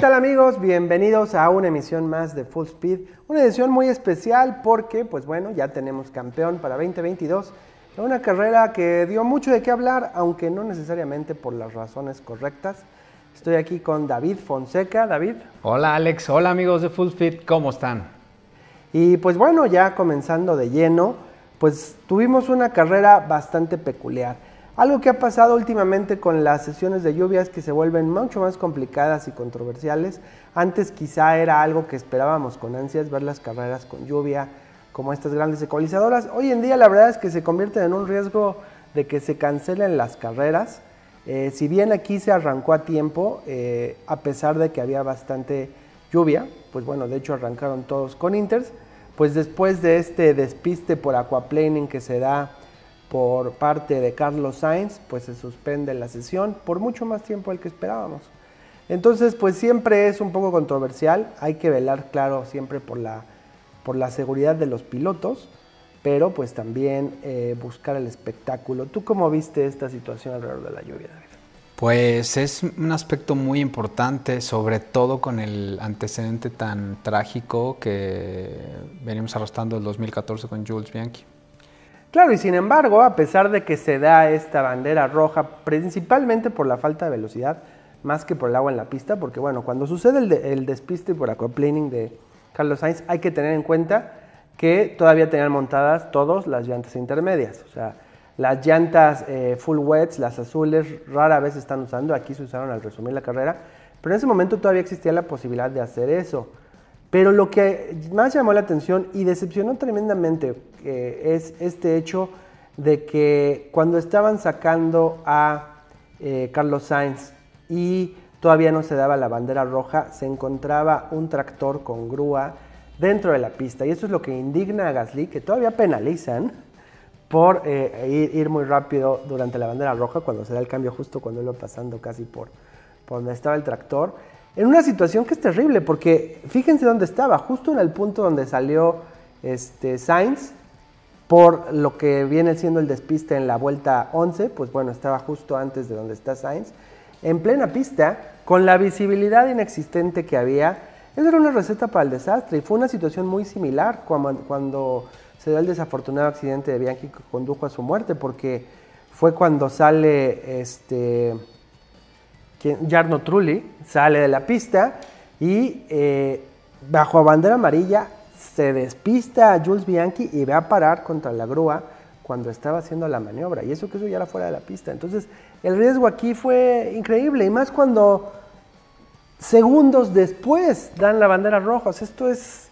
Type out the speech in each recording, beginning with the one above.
tal amigos? Bienvenidos a una emisión más de Full Speed. Una edición muy especial porque, pues bueno, ya tenemos campeón para 2022. Una carrera que dio mucho de qué hablar, aunque no necesariamente por las razones correctas. Estoy aquí con David Fonseca. David. Hola Alex, hola amigos de Full Speed, ¿cómo están? Y pues bueno, ya comenzando de lleno, pues tuvimos una carrera bastante peculiar. Algo que ha pasado últimamente con las sesiones de lluvias que se vuelven mucho más complicadas y controversiales. Antes quizá era algo que esperábamos con ansias ver las carreras con lluvia como estas grandes ecualizadoras. Hoy en día la verdad es que se convierten en un riesgo de que se cancelen las carreras. Eh, si bien aquí se arrancó a tiempo, eh, a pesar de que había bastante lluvia, pues bueno, de hecho arrancaron todos con Inters, pues después de este despiste por aquaplaning que se da por parte de Carlos Sainz, pues se suspende la sesión por mucho más tiempo del que esperábamos. Entonces, pues siempre es un poco controversial, hay que velar, claro, siempre por la, por la seguridad de los pilotos, pero pues también eh, buscar el espectáculo. ¿Tú cómo viste esta situación alrededor de la lluvia, David? Pues es un aspecto muy importante, sobre todo con el antecedente tan trágico que venimos arrastrando el 2014 con Jules Bianchi. Claro, y sin embargo, a pesar de que se da esta bandera roja, principalmente por la falta de velocidad, más que por el agua en la pista, porque bueno, cuando sucede el, despiste por aquaplaning de Carlos Sainz, hay que tener en cuenta que todavía tenían montadas todas las llantas intermedias. O sea, las llantas eh, full wets, las azules, rara vez se están usando, aquí se usaron al resumir la carrera, pero en ese momento todavía existía la posibilidad de hacer eso. Pero lo que más llamó la atención y decepcionó tremendamente es este hecho de que cuando estaban sacando a eh, Carlos Sainz y todavía no se daba la bandera roja, se encontraba un tractor con grúa dentro de la pista. Y eso es lo que indigna a Gasly, que todavía penalizan por eh, ir, muy rápido durante la bandera roja, cuando se da el cambio justo cuando iba pasando casi por, por donde estaba el tractor en una situación que es terrible, porque fíjense dónde estaba, justo en el punto donde salió este, Sainz, por lo que viene siendo el despiste en la vuelta 11, pues bueno, estaba justo antes de donde está Sainz, en plena pista, con la visibilidad inexistente que había. Esa era una receta para el desastre y fue una situación muy similar cuando, se dio el desafortunado accidente de Bianchi que condujo a su muerte, porque fue cuando sale este Jarno Trulli sale de la pista y eh, bajo bandera amarilla se despista a Jules Bianchi y va a parar contra la grúa cuando estaba haciendo la maniobra. Y eso que eso ya era fuera de la pista. Entonces el riesgo aquí fue increíble y más cuando segundos después dan la bandera roja. esto es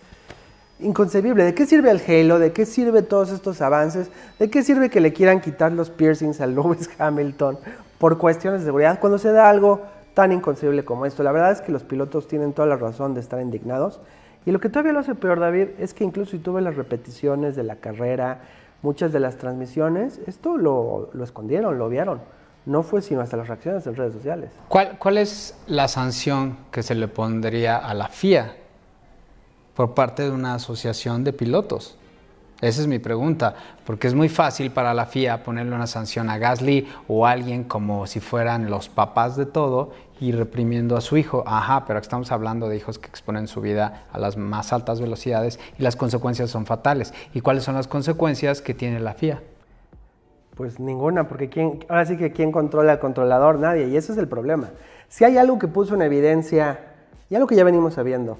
inconcebible. ¿De qué sirve el Halo? ¿De qué sirve todos estos avances? ¿De qué sirve que le quieran quitar los piercings a Lewis Hamilton por cuestiones de seguridad cuando se da algo tan inconcebible como esto? La verdad es que los pilotos tienen toda la razón de estar indignados. Y lo que todavía lo hace peor, David, es que incluso si tuve las repeticiones de la carrera, muchas de las transmisiones, esto lo, lo escondieron, lo vieron. No fue sino hasta las reacciones en redes sociales. ¿Cuál, ¿Cuál es la sanción que se le pondría a la FIA por parte de una asociación de pilotos? Esa es mi pregunta, porque es muy fácil para la FIA ponerle una sanción a Gasly o a alguien como si fueran los papás de todo y reprimiendo a su hijo. Ajá, pero estamos hablando de hijos que exponen su vida a las más altas velocidades y las consecuencias son fatales. ¿Y cuáles son las consecuencias que tiene la FIA? Pues ninguna, porque ¿quién, ahora sí que ¿quién controla al controlador? Nadie, y ese es el problema. Si hay algo que puso en evidencia, y algo que ya venimos sabiendo,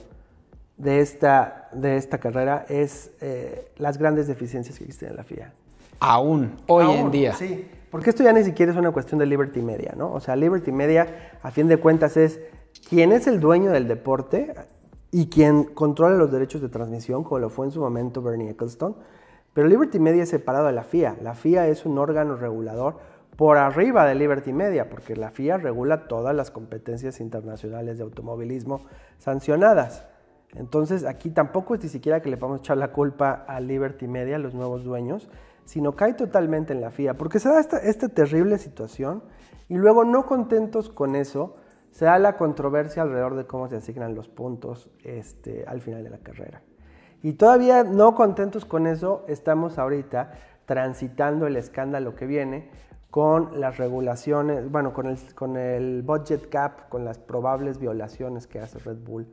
de esta, de esta carrera es eh, las grandes deficiencias que existen en la FIA. Aún, hoy en día. Sí, porque esto ya ni siquiera es una cuestión de Liberty Media, ¿no? O sea, Liberty Media, a fin de cuentas, es quién es el dueño del deporte y quien controla los derechos de transmisión, como lo fue en su momento Bernie Ecclestone. Pero Liberty Media es separado de la FIA. La FIA es un órgano regulador por arriba de Liberty Media, porque la FIA regula todas las competencias internacionales de automovilismo sancionadas. Entonces aquí tampoco es ni siquiera que le podemos echar la culpa a Liberty Media, los nuevos dueños, sino cae totalmente en la FIA, porque se da esta, terrible situación y luego no contentos con eso, se da la controversia alrededor de cómo se asignan los puntos este, al final de la carrera. Y todavía no contentos con eso, estamos ahorita transitando el escándalo que viene con las regulaciones, bueno, con el, con el budget cap, con las probables violaciones que hace Red Bull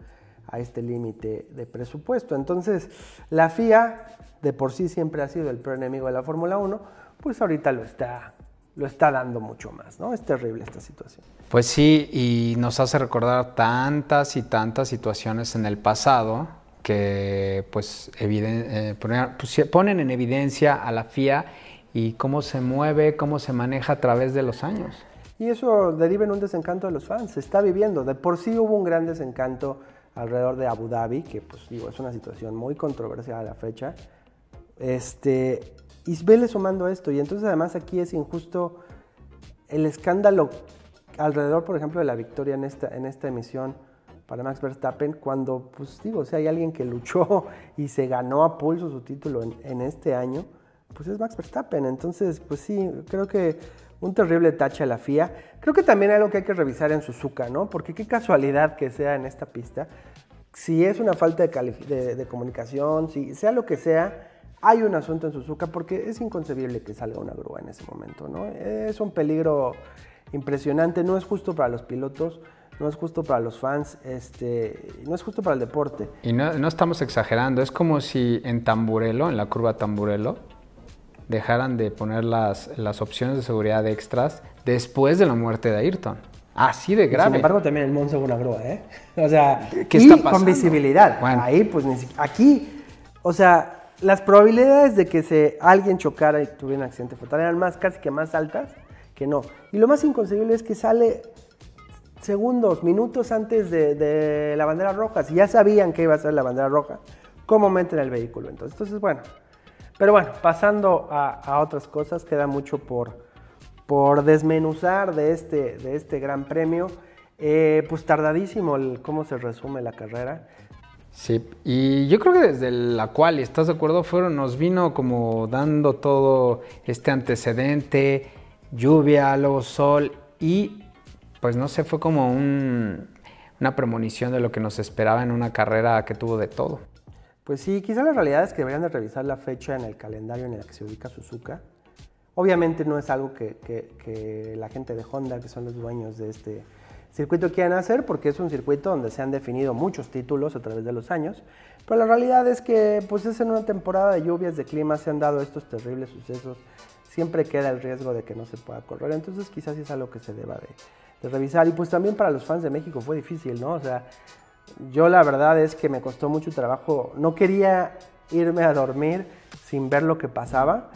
a este límite de presupuesto. Entonces, la FIA, de por sí siempre ha sido el peor enemigo de la Fórmula 1, pues ahorita lo está, lo está dando mucho más, ¿no? Es terrible esta situación. Pues sí, y nos hace recordar tantas y tantas situaciones en el pasado que pues, eh, pues ponen en evidencia a la FIA y cómo se mueve, cómo se maneja a través de los años. Y eso deriva en un desencanto de los fans, se está viviendo. De por sí hubo un gran desencanto alrededor de Abu Dhabi, que pues digo, es una situación muy controversial a la fecha. Este, y vele sumando esto, y entonces además aquí es injusto el escándalo alrededor, por ejemplo, de la victoria en esta, en esta emisión para Max Verstappen, cuando, pues digo, si hay alguien que luchó y se ganó a pulso su título en, en este año, pues es Max Verstappen. Entonces, pues sí, creo que un terrible tache a la FIA. Creo que también hay algo que hay que revisar en Suzuka, ¿no? Porque qué casualidad que sea en esta pista. Si es una falta de, comunicación, si sea lo que sea, hay un asunto en Suzuka porque es inconcebible que salga una grúa en ese momento, ¿no? Es un peligro impresionante, no es justo para los pilotos, no es justo para los fans, este, no es justo para el deporte. Y no, no estamos exagerando, es como si en Tamburelo, en la curva Tamburelo, dejaran de poner las, las opciones de seguridad extras después de la muerte de Ayrton. Así de grave. Sin embargo, también el Monza hubo una grúa, ¿eh? O sea, ¿qué está pasando? con visibilidad. Ahí, pues, ni aquí, o sea, las probabilidades de que se, alguien chocara y tuviera un accidente fatal eran más, casi que más altas que no. Y lo más inconcebible es que sale segundos, minutos antes de, de la bandera roja. Si ya sabían que iba a ser la bandera roja, ¿cómo meten el vehículo? Entonces, entonces bueno, pero bueno, pasando a, otras cosas, queda mucho por, por desmenuzar de este, de este gran premio. Eh, pues tardadísimo el, cómo se resume la carrera. Sí, y yo creo que desde la cual, ¿estás de acuerdo? Fueron, nos vino como dando todo este antecedente, lluvia, luego sol, y pues no sé, fue como una premonición de lo que nos esperaba en una carrera que tuvo de todo. Pues sí, quizá la realidad es que deberían de revisar la fecha en el calendario en el que se ubica Suzuka. Obviamente no es algo que, la gente de Honda, que son los dueños de este circuito, quieran hacer, porque es un circuito donde se han definido muchos títulos a través de los años. Pero la realidad es que pues es en una temporada de lluvias, de clima, se han dado estos terribles sucesos. Siempre queda el riesgo de que no se pueda correr. Entonces quizás es algo que se deba de, revisar. Y pues también para los fans de México fue difícil, ¿no? O sea, yo la verdad es que me costó mucho trabajo. No quería irme a dormir sin ver lo que pasaba,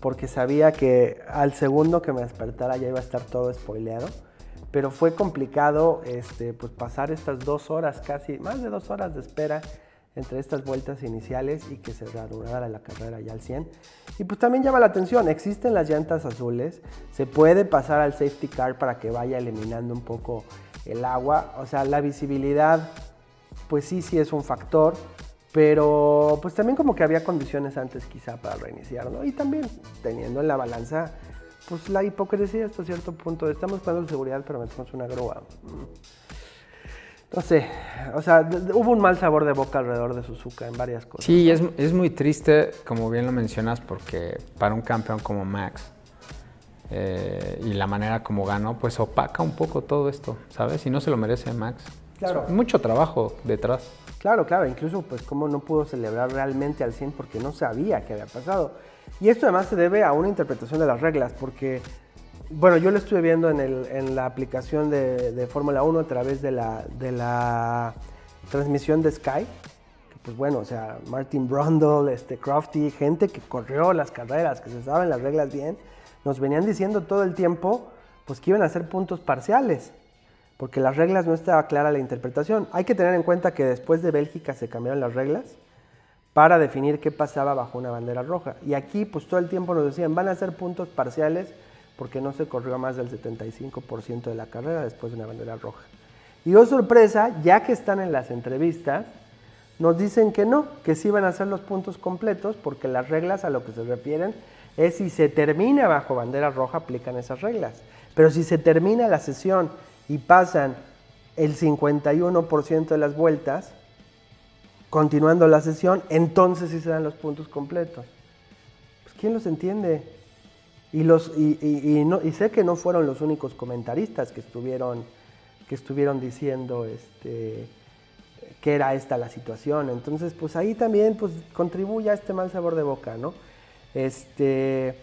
porque sabía que al segundo que me despertara ya iba a estar todo spoileado. Pero fue complicado este, pues pasar estas dos horas, casi más de dos horas de espera entre estas vueltas iniciales y que se reanudara la carrera ya al 100. Y pues también llama la atención, existen las llantas azules, se puede pasar al safety car para que vaya eliminando un poco el agua, o sea, la visibilidad pues sí, sí es un factor, pero pues también como que había condiciones antes quizá para reiniciar, ¿no? Y también teniendo en la balanza pues la hipocresía hasta cierto punto. Estamos de seguridad, pero metemos una grúa. No sé, o sea, hubo un mal sabor de boca alrededor de Suzuka en varias cosas. Sí, es, es muy triste, como bien lo mencionas, porque para un campeón como Max eh, y la manera como ganó, pues opaca un poco todo esto, ¿sabes? Y no se lo merece Max. Claro. Mucho trabajo detrás. Claro, claro, incluso pues como no pudo celebrar realmente al 100 porque no sabía qué había pasado. Y esto además se debe a una interpretación de las reglas, porque, bueno, yo lo estuve viendo en, el, en la aplicación de, de Fórmula 1 a través de la, de la transmisión de Sky, pues bueno, o sea, Martin Brundle, este, Crofty, gente que corrió las carreras, que se saben las reglas bien, nos venían diciendo todo el tiempo pues que iban a ser puntos parciales porque las reglas no estaba clara la interpretación. Hay que tener en cuenta que después de Bélgica se cambiaron las reglas para definir qué pasaba bajo una bandera roja. Y aquí pues todo el tiempo nos decían, van a ser puntos parciales porque no se corrió más del 75% de la carrera después de una bandera roja. Y oh sorpresa, ya que están en las entrevistas, nos dicen que no, que sí van a ser los puntos completos porque las reglas a lo que se refieren es si se termina bajo bandera roja aplican esas reglas. Pero si se termina la sesión y pasan el 51% de las vueltas, continuando la sesión, entonces sí se dan los puntos completos. Pues ¿quién los entiende? Y, los, y, y sé que no fueron los únicos comentaristas que estuvieron, que estuvieron diciendo este, que era esta la situación. Entonces, pues ahí también pues, contribuye a este mal sabor de boca, ¿no? Este,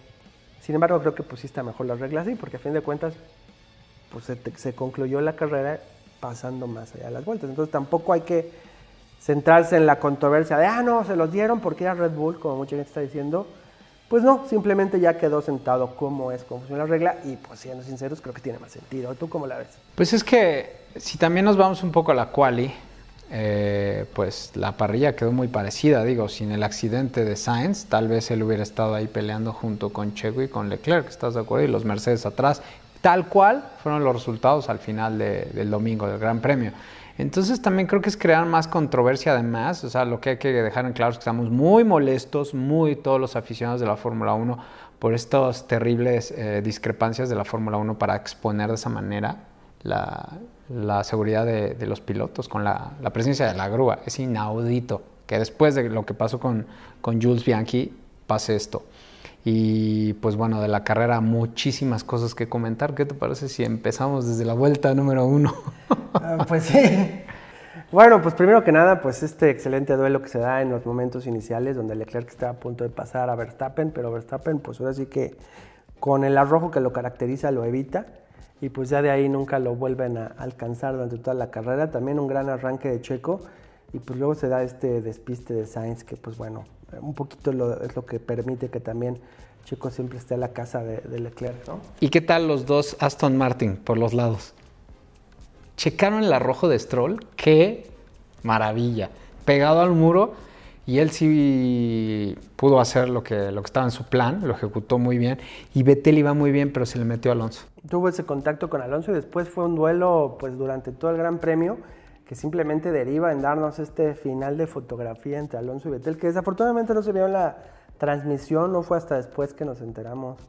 sin embargo, creo que sí está mejor las reglas así, porque a fin de cuentas pues se, concluyó la carrera pasando más allá de las vueltas. Entonces tampoco hay que centrarse en la controversia de, ah, no, se los dieron porque era Red Bull, como mucha gente está diciendo. Pues no, simplemente ya quedó sentado cómo es, cómo funciona la regla y pues siendo sinceros creo que tiene más sentido. ¿Tú cómo la ves? Pues es que si también nos vamos un poco a la quali, eh, pues la parrilla quedó muy parecida, digo, sin el accidente de Sainz, tal vez él hubiera estado ahí peleando junto con Checo y con Leclerc, ¿estás de acuerdo? Y los Mercedes atrás, tal cual fueron los resultados al final del domingo del Gran Premio. Entonces también creo que es crear más controversia además, o sea, lo que hay que dejar en claro es que estamos muy molestos, muy todos los aficionados de la Fórmula 1 por estas terribles eh, discrepancias de la Fórmula 1 para exponer de esa manera la, seguridad de, los pilotos con la, presencia de la grúa. Es inaudito que después de lo que pasó con, con Jules Bianchi pase esto. Y pues bueno, de la carrera muchísimas cosas que comentar. ¿Qué te parece si empezamos desde la vuelta número uno? Ah, pues sí. Bueno, pues primero que nada, pues este excelente duelo que se da en los momentos iniciales donde Leclerc está a punto de pasar a Verstappen, pero Verstappen pues ahora sí que con el arrojo que lo caracteriza lo evita y pues ya de ahí nunca lo vuelven a alcanzar durante toda la carrera. También un gran arranque de Checo y pues luego se da este despiste de Sainz que pues bueno, un poquito es lo que permite que también Checo siempre esté a la casa de, Leclerc, ¿no? ¿Y qué tal los dos Aston Martin por los lados? Checaron el arrojo de Stroll, qué maravilla. Pegado al muro y él sí pudo hacer lo que, lo que estaba en su plan, lo ejecutó muy bien. Y Vettel iba muy bien, pero se le metió a Alonso. Tuvo ese contacto con Alonso y después fue un duelo pues durante todo el Gran Premio que simplemente deriva en darnos este final de fotografía entre Alonso y Vettel, que desafortunadamente no se vio en la transmisión, no fue hasta después que nos enteramos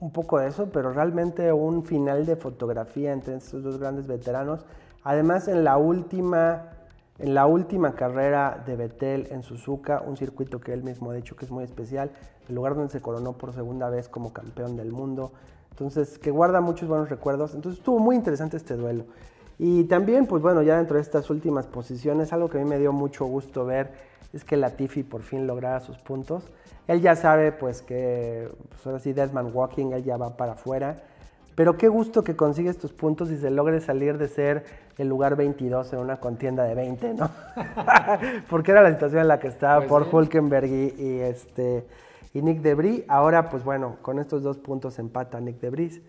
un poco de eso, pero realmente un final de fotografía entre estos dos grandes veteranos. Además, en la última en la última carrera de Betel en Suzuka, un circuito que él mismo ha dicho que es muy especial, el lugar donde se coronó por segunda vez como campeón del mundo, entonces que guarda muchos buenos recuerdos, entonces estuvo muy interesante este duelo. Y también, pues bueno, ya dentro de estas últimas posiciones, algo que a mí me dio mucho gusto ver es que Latifi por fin lograra sus puntos. Él ya sabe, pues que, pues ahora sí, Desmond Walking, él ya va para afuera. Pero qué gusto que consigue estos puntos y se logre salir de ser el lugar 22 en una contienda de 20, ¿no? Porque era la situación en la que estaba pues por Hulkenberg y, este, y Nick Debris. Ahora, pues bueno, con estos dos puntos empata Nick Debris.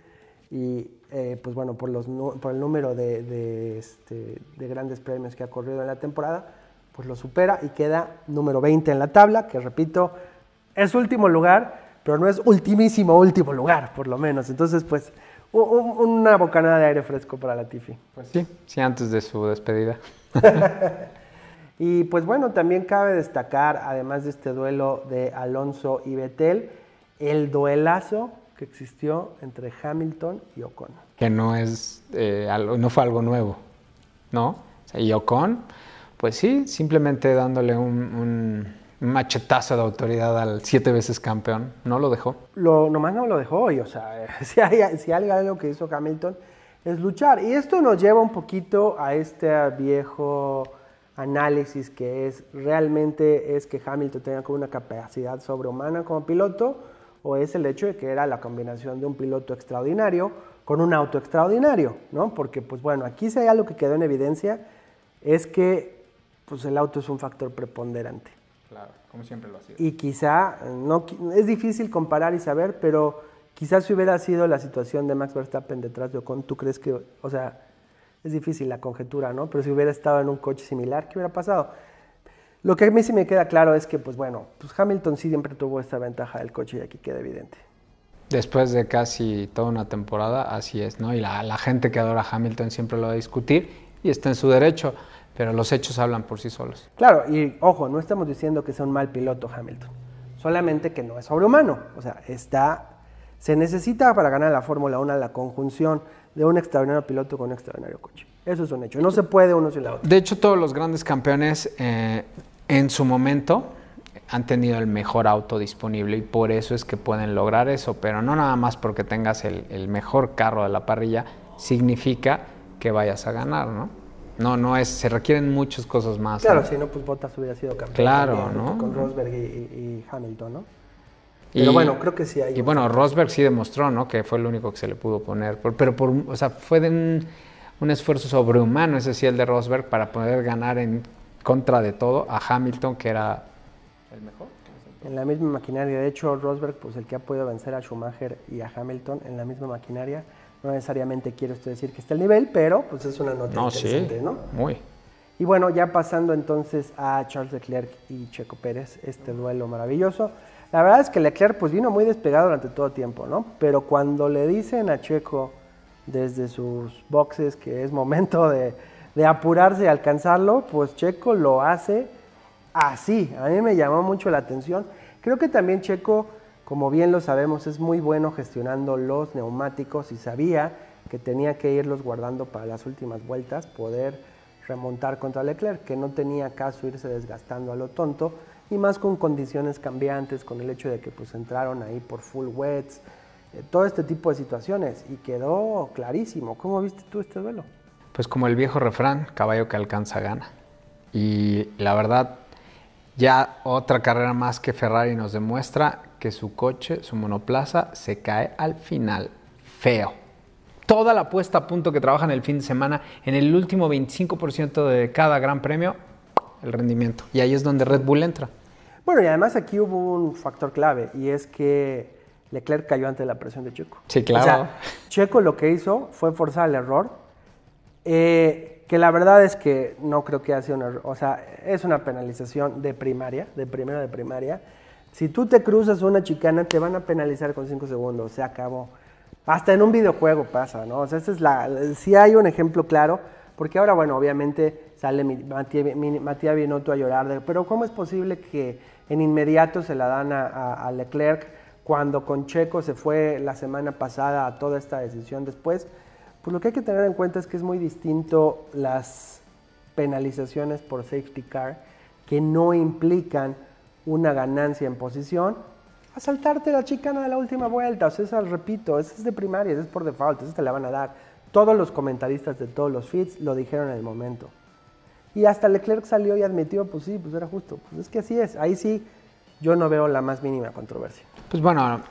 Y eh, pues bueno, por, los, por el número de, este, de grandes premios que ha corrido en la temporada, pues lo supera y queda número 20 en la tabla, que repito, es último lugar, pero no es ultimísimo último lugar, por lo menos. Entonces, pues una bocanada de aire fresco para la Tifi. Pues sí, sí, antes de su despedida. y pues bueno, también cabe destacar, además de este duelo de Alonso y Betel, el duelazo que existió entre Hamilton y Ocon. Que no es eh, no fue algo nuevo, ¿no? y Ocon, pues sí, simplemente dándole un un machetazo de autoridad al siete veces campeón. No lo dejó. Lo, nomás no lo dejó. Y, o sea, si hay, si hay algo que hizo Hamilton es luchar. Y esto nos lleva un poquito a este viejo análisis que es realmente es que Hamilton tenga como una capacidad sobrehumana como piloto o es el hecho de que era la combinación de un piloto extraordinario con un auto extraordinario, ¿no? Porque pues bueno, aquí si hay algo que quedó en evidencia es que pues el auto es un factor preponderante. Claro, como siempre lo ha sido. Y quizá, no, es difícil comparar y saber, pero quizás si hubiera sido la situación de Max Verstappen detrás de Ocon, ¿tú crees que, o sea, es difícil la conjetura, ¿no? Pero si hubiera estado en un coche similar, ¿qué hubiera pasado? Lo que a mí sí me queda claro es que, pues bueno, pues Hamilton sí siempre tuvo esta ventaja del coche y aquí queda evidente. Después de casi toda una temporada, así es, ¿no? Y la, la gente que adora a Hamilton siempre lo va a discutir y está en su derecho pero los hechos hablan por sí solos. Claro, y ojo, no estamos diciendo que sea un mal piloto Hamilton, solamente que no es sobrehumano, o sea, está, se necesita para ganar la Fórmula 1 la conjunción de un extraordinario piloto con un extraordinario coche. Eso es un hecho, no se puede uno sin la otra. De hecho, todos los grandes campeones eh, en su momento han tenido el mejor auto disponible y por eso es que pueden lograr eso, pero no nada más porque tengas el, el mejor carro de la parrilla significa que vayas a ganar, ¿no? No, no es, se requieren muchas cosas más. Claro, ¿no? si no, pues Bottas hubiera sido campeón. Claro, también, ¿no? Con Rosberg y, y- y Hamilton, ¿no? Y- Pero bueno, creo que sí hay. Y bueno, Rosberg sí demostró, ¿no? Que fue el único que se le pudo poner. Por- pero por, o sea, fue de un, un esfuerzo sobrehumano, ese sí, el de Rosberg, para poder ganar en contra de todo a Hamilton, que era el mejor. En la misma maquinaria. De hecho, Rosberg, pues el que ha podido vencer a Schumacher y a Hamilton en la misma maquinaria. No necesariamente quiere usted decir que está al nivel, pero pues es una nota No, sí. interesante, ¿no? Muy. Y bueno, ya pasando entonces a Charles Leclerc y Checo Pérez, este duelo maravilloso. La verdad es que Leclerc pues vino muy despegado durante todo tiempo, ¿no? Pero cuando le dicen a Checo desde sus boxes que es momento de, de apurarse y alcanzarlo, pues Checo lo hace así. A mí me llamó mucho la atención. Creo que también Checo, como bien lo sabemos, es muy bueno gestionando los neumáticos y sabía que tenía que irlos guardando para las últimas vueltas, poder remontar contra Leclerc, que no tenía caso irse desgastando a lo tonto, y más con condiciones cambiantes, con el hecho de que pues entraron ahí por full wets, todo este tipo de situaciones, y quedó clarísimo. ¿Cómo viste tú este duelo? Pues como el viejo refrán, caballo que alcanza gana. Y la verdad, ya otra carrera más que Ferrari nos demuestra que su coche, su monoplaza, se cae al final feo. Toda la puesta a punto que trabajan el fin de semana, en el último 25% de cada gran premio, el rendimiento. Y ahí es donde Red Bull entra. Bueno, y además aquí hubo un factor clave, y es que Leclerc cayó ante la presión de Checo. Sí, claro. O sea, Checo lo que hizo fue forzar el error, eh, que la verdad es que no creo que haya sido un error. O sea, es una penalización de primaria, de primero de primaria. Si tú te cruzas una chicana, te van a penalizar con 5 segundos, se acabó. Hasta en un videojuego pasa, ¿no? O sea, esa es la, sí hay un ejemplo claro, porque ahora, bueno, obviamente sale Matías Binotto a llorar, de, pero ¿cómo es posible que en inmediato se la dan a, a- a Leclerc cuando con Checo se fue la semana pasada a toda esta decisión después? Pues lo que hay que tener en cuenta es que es muy distinto las penalizaciones por safety car que no implican una ganancia en posición a saltarte la chicana de la última vuelta. O sea, repito, esa es de primaria, esa es por default, esa te la van a dar. Todos los comentaristas de todos los feeds lo dijeron en el momento. Y hasta Leclerc salió y admitió, pues sí, pues era justo. Pues es que así es. Ahí sí yo no veo la más mínima controversia. Pues bueno,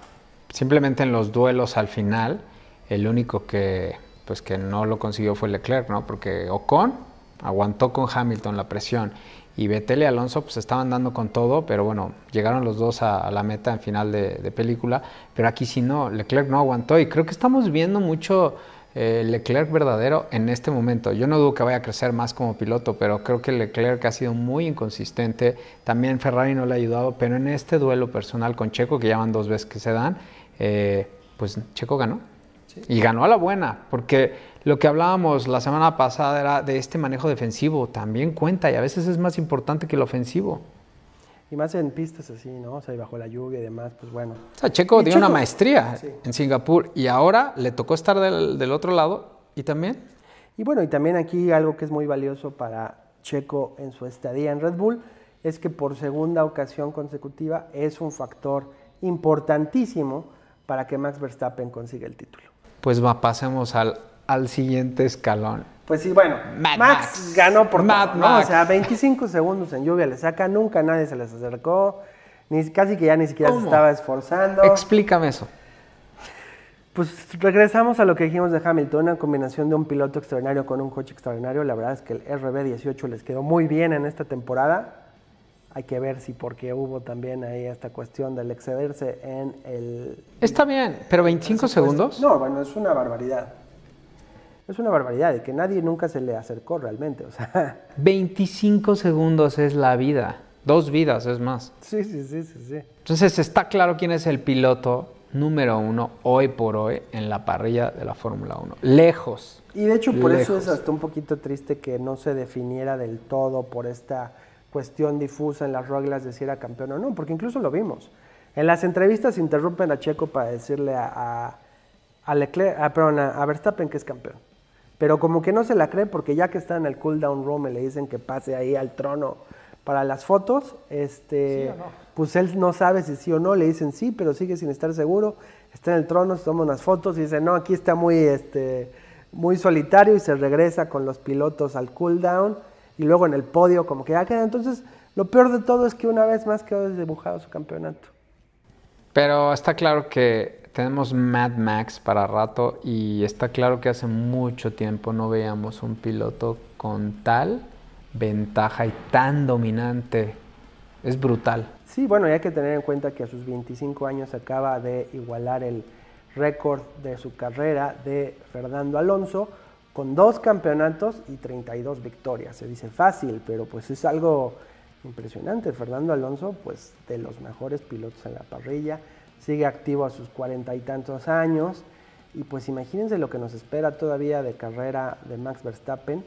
simplemente en los duelos al final, el único que, pues que no lo consiguió fue Leclerc, ¿no? Porque Ocon aguantó con Hamilton la presión y Vettel y Alonso pues estaban dando con todo, pero bueno, llegaron los dos a, la meta en final de película, pero aquí sí no, Leclerc no aguantó y creo que estamos viendo mucho eh, Leclerc verdadero en este momento. Yo no dudo que vaya a crecer más como piloto, pero creo que Leclerc ha sido muy inconsistente. También Ferrari no le ha ayudado, pero en este duelo personal con Checo, que ya van dos veces que se dan, eh, pues Checo ganó. Y ganó a la buena, porque lo que hablábamos la semana pasada era de este manejo defensivo, también cuenta y a veces es más importante que el ofensivo. Y más en pistas así, ¿no? O sea, y bajo la lluvia y demás, pues bueno. O sea, Checo dio una maestría Sí. en Singapur y ahora le tocó estar del, del otro lado y también Y bueno, y también aquí algo que es muy valioso para Checo en su estadía en Red Bull es que por segunda ocasión consecutiva es un factor importantísimo para que Max Verstappen consiga el título. pues va, pasemos al, al siguiente escalón. Pues sí, bueno, Mad Max, Max. ganó por Mad todo, ¿no? Max. O sea, 25 segundos en lluvia le saca, nunca nadie se les acercó, ni, casi que ya ni siquiera se estaba esforzando. Explícame eso. Pues regresamos a lo que dijimos de Hamilton, una combinación de un piloto extraordinario con un coche extraordinario. La verdad es que el RB18 les quedó muy bien en esta temporada. Hay que ver si porque hubo también ahí esta cuestión del excederse en el... Está bien, pero 25 segundos. No, bueno, es una barbaridad. Es una barbaridad y que nadie nunca se le acercó realmente. O sea, 25 segundos es la vida. Dos vidas es más. sí, sí, sí, sí, sí. Entonces está claro quién es el piloto número uno hoy por hoy en la parrilla de la Fórmula 1. Lejos. Y de hecho por eso es hasta un poquito triste que no se definiera del todo por esta cuestión difusa en las reglas de si era campeón o no, porque incluso lo vimos. En las entrevistas interrumpen a Checo para decirle a, a, a Leclerc, a, perdón, a, a Verstappen que es campeón. Pero como que no se la cree porque ya que está en el cool down room y le dicen que pase ahí al trono para las fotos, este, pues él no sabe si sí o no, le dicen sí, pero sigue sin estar seguro, está en el trono, se toma unas fotos y dice, no, aquí está muy, este, muy solitario y se regresa con los pilotos al cooldown y luego en el podio como que ya queda. Entonces, lo peor de todo es que una vez más quedó desdibujado su campeonato. Pero está claro que tenemos Mad Max para rato y está claro que hace mucho tiempo no veíamos un piloto con tal ventaja y tan dominante. Es brutal. Sí, bueno, y hay que tener en cuenta que a sus 25 años acaba de igualar el récord de su carrera de Fernando Alonso con dos campeonatos y 32 victorias. Se dice fácil, pero pues es algo impresionante. Fernando Alonso, pues de los mejores pilotos en la parrilla, sigue activo a sus cuarenta y tantos años. Y pues imagínense lo que nos espera todavía de carrera de Max Verstappen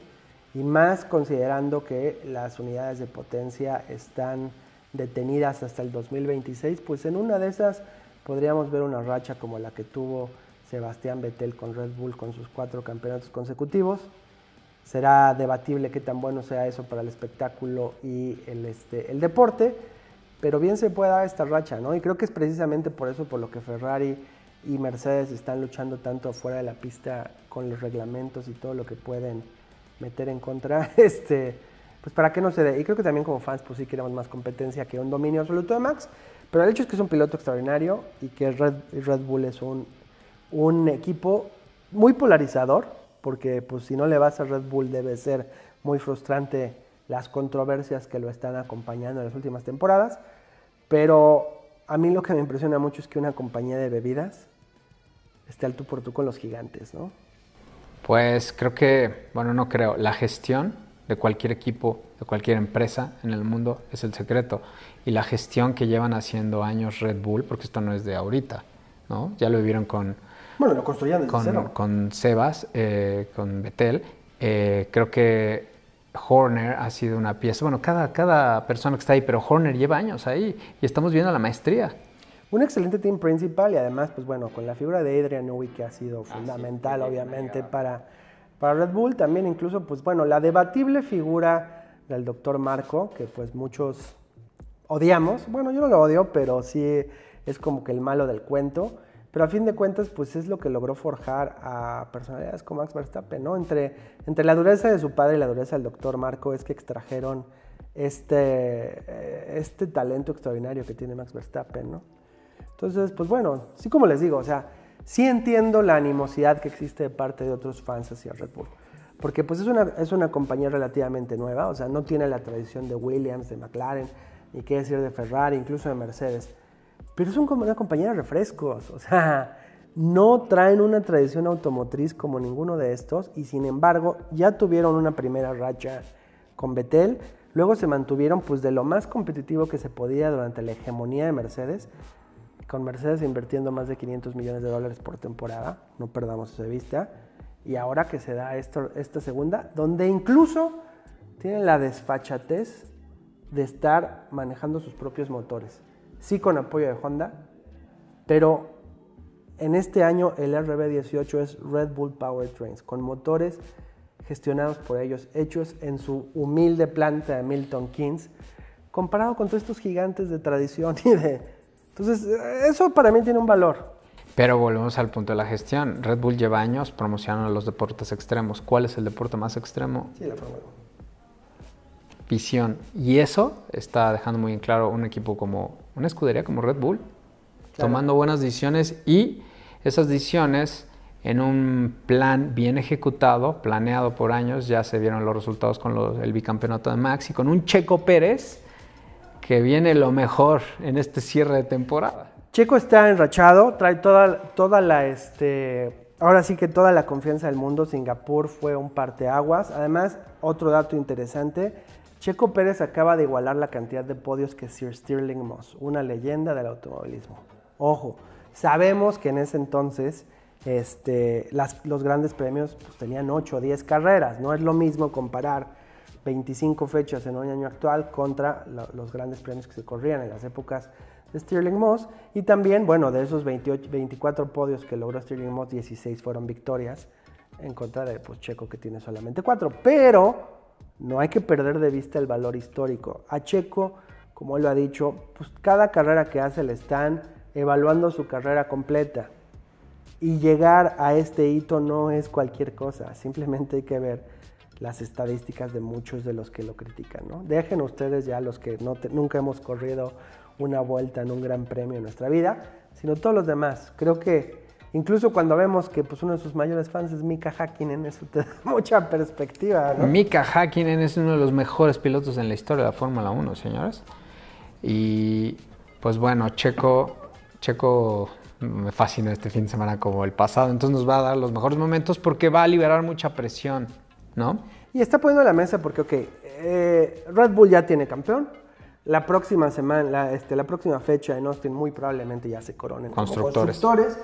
y más considerando que las unidades de potencia están detenidas hasta el 2026, pues en una de esas podríamos ver una racha como la que tuvo Sebastián Vettel con Red Bull con sus cuatro campeonatos consecutivos. Será debatible qué tan bueno sea eso para el espectáculo y el, este, el deporte, pero bien se puede dar esta racha, ¿no? Y creo que es precisamente por eso por lo que Ferrari y Mercedes están luchando tanto afuera de la pista con los reglamentos y todo lo que pueden meter en contra, este, pues para que no se dé. Y creo que también como fans, pues sí queremos más competencia que un dominio absoluto de Max. Pero el hecho es que es un piloto extraordinario y que Red, Red Bull es un, un equipo muy polarizador, porque pues si no le vas a Red Bull debe ser muy frustrante las controversias que lo están acompañando en las últimas temporadas. Pero a mí lo que me impresiona mucho es que una compañía de bebidas esté al tú por tú con los gigantes, ¿no? Pues creo que, bueno, no creo, la gestión de cualquier equipo, de cualquier empresa en el mundo es el secreto. Y la gestión que llevan haciendo años Red Bull, porque esto no es de ahorita, ¿no? Ya lo vivieron con... Bueno, lo construían desde con, cero. con Sebas, eh, con Betel. Eh, creo que Horner ha sido una pieza, bueno, cada, cada persona que está ahí, pero Horner lleva años ahí y estamos viendo la maestría. Un excelente team principal y además, pues bueno, con la figura de Adrian Newey que ha sido fundamental, obviamente, para, para Red Bull. También incluso, pues bueno, la debatible figura del doctor Marco, que pues muchos odiamos. Bueno, yo no lo odio, pero sí es como que el malo del cuento. Pero a fin de cuentas, pues es lo que logró forjar a personalidades como Max Verstappen, ¿no? Entre, entre la dureza de su padre y la dureza del doctor Marco es que extrajeron este, eh, este talento extraordinario que tiene Max Verstappen, ¿no? Entonces, pues bueno, sí como les digo, o sea, sí entiendo la animosidad que existe de parte de otros fans hacia Red Bull. Porque pues es una, es una compañía relativamente nueva, o sea, no tiene la tradición de Williams, de McLaren, ni qué decir de Ferrari, incluso de Mercedes. Pero es una compañía de refrescos, o sea, no traen una tradición automotriz como ninguno de estos y sin embargo ya tuvieron una primera racha con Betel, luego se mantuvieron pues de lo más competitivo que se podía durante la hegemonía de Mercedes, con Mercedes invirtiendo más de 500 millones de dólares por temporada, no perdamos eso de vista, y ahora que se da esta segunda, donde incluso tienen la desfachatez de estar manejando sus propios motores sí con apoyo de Honda, pero en este año el RB18 es Red Bull Powertrains, con motores gestionados por ellos, hechos en su humilde planta de Milton Keynes, comparado con todos estos gigantes de tradición y de... Entonces, eso para mí tiene un valor. Pero volvemos al punto de la gestión. Red Bull lleva años promocionando los deportes extremos. ¿Cuál es el deporte más extremo? Sí, la Fórmula Visión. Y eso está dejando muy en claro un equipo como una escudería como Red Bull, tomando buenas decisiones y esas decisiones en un plan bien ejecutado, planeado por años, ya se vieron los resultados con el bicampeonato de Max y con un Checo Pérez que viene lo mejor en este cierre de temporada. Checo está enrachado, trae toda, toda la, este, ahora sí que toda la confianza del mundo. Singapur fue un parteaguas. Además, otro dato interesante, Checo Pérez acaba de igualar la cantidad de podios que Sir Stirling Moss, una leyenda del automovilismo. Ojo, sabemos que en ese entonces este, los grandes premios pues, tenían 8 o 10 carreras. No es lo mismo comparar 25 fechas en un año actual contra los grandes premios que se corrían en las épocas de Stirling Moss. Y también, bueno, de esos 28, 24 podios que logró Stirling Moss, 16 fueron victorias en contra de pues, Checo que tiene solamente 4. Pero no hay que perder de vista el valor histórico. A Checo, como él lo ha dicho, pues cada carrera que hace le están evaluando su carrera completa. Y llegar a este hito no es cualquier cosa, simplemente hay que ver las estadísticas de muchos de los que lo critican. ¿no? Dejen ustedes ya los que nunca hemos corrido una vuelta en un gran premio en nuestra vida, sino todos los demás. Creo que incluso cuando vemos que pues, uno de sus mayores fans es Mika Hakkinen, eso te da mucha perspectiva. ¿no? Mika Hakkinen es uno de los mejores pilotos en la historia de la Fórmula 1, señores. Y pues bueno, Checo, Checo me fascina este fin de semana como el pasado, entonces nos va a dar los mejores momentos porque va a liberar mucha presión, ¿no? Y está poniendo la mesa porque, ok, eh, Red Bull ya tiene campeón, la próxima semana, la, este, la próxima fecha en Austin muy probablemente ya se coronen constructores. como constructores.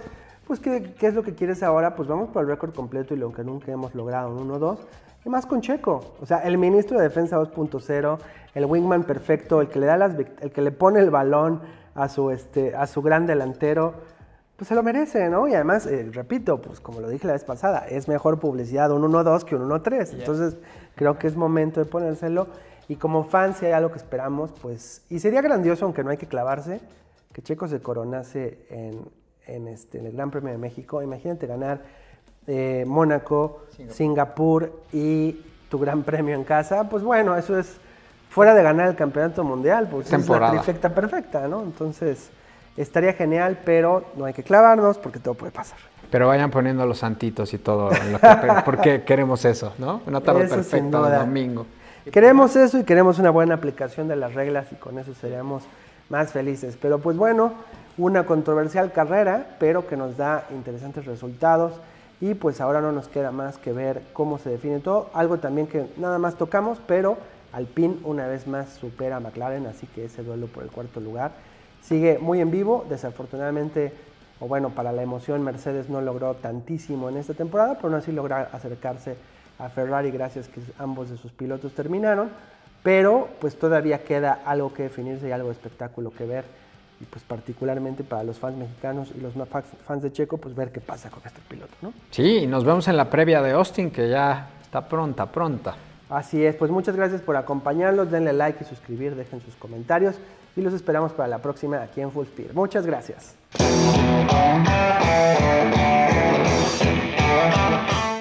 Pues, ¿qué, ¿qué, es lo que quieres ahora? Pues vamos por el récord completo y lo que nunca hemos logrado, un 1-2. Y más con Checo. O sea, el ministro de Defensa 2.0, el wingman perfecto, el que le da las, el que le pone el balón a su, este, a su gran delantero, pues se lo merece, ¿no? Y además, eh, repito, pues como lo dije la vez pasada, es mejor publicidad un 1-2 que un 1-3. Yeah. Entonces, creo que es momento de ponérselo. Y como fans, si hay algo que esperamos, pues, y sería grandioso, aunque no hay que clavarse, que Checo se coronase en, en, este, en el Gran Premio de México. Imagínate ganar eh, Mónaco, Singapur. Singapur y tu Gran Premio en casa. Pues bueno, eso es fuera de ganar el Campeonato Mundial, pues Temporada. es la trifecta perfecta, ¿no? Entonces, estaría genial, pero no hay que clavarnos porque todo puede pasar. Pero vayan poniendo los santitos y todo, que, porque queremos eso, ¿no? Una tarde Eso, perfecta de domingo. Queremos eso y queremos una buena aplicación de las reglas y con eso seríamos más felices. Pero pues bueno, una controversial carrera, pero que nos da interesantes resultados. Y pues ahora no nos queda más que ver cómo se define todo. Algo también que nada más tocamos, pero Alpine una vez más supera a McLaren, así que ese duelo por el cuarto lugar sigue muy en vivo. Desafortunadamente, o bueno, para la emoción, Mercedes no logró tantísimo en esta temporada, pero aún así logra acercarse a Ferrari gracias que ambos de sus pilotos terminaron. Pero pues todavía queda algo que definirse y algo de espectáculo que ver. Y pues particularmente para los fans mexicanos y los fans de Checo, pues ver qué pasa con este piloto, ¿no? Sí, y nos vemos en la previa de Austin, que ya está pronta, pronta. Así es, pues muchas gracias por acompañarnos, denle like y suscribir, dejen sus comentarios y los esperamos para la próxima aquí en Full Speed. Muchas gracias.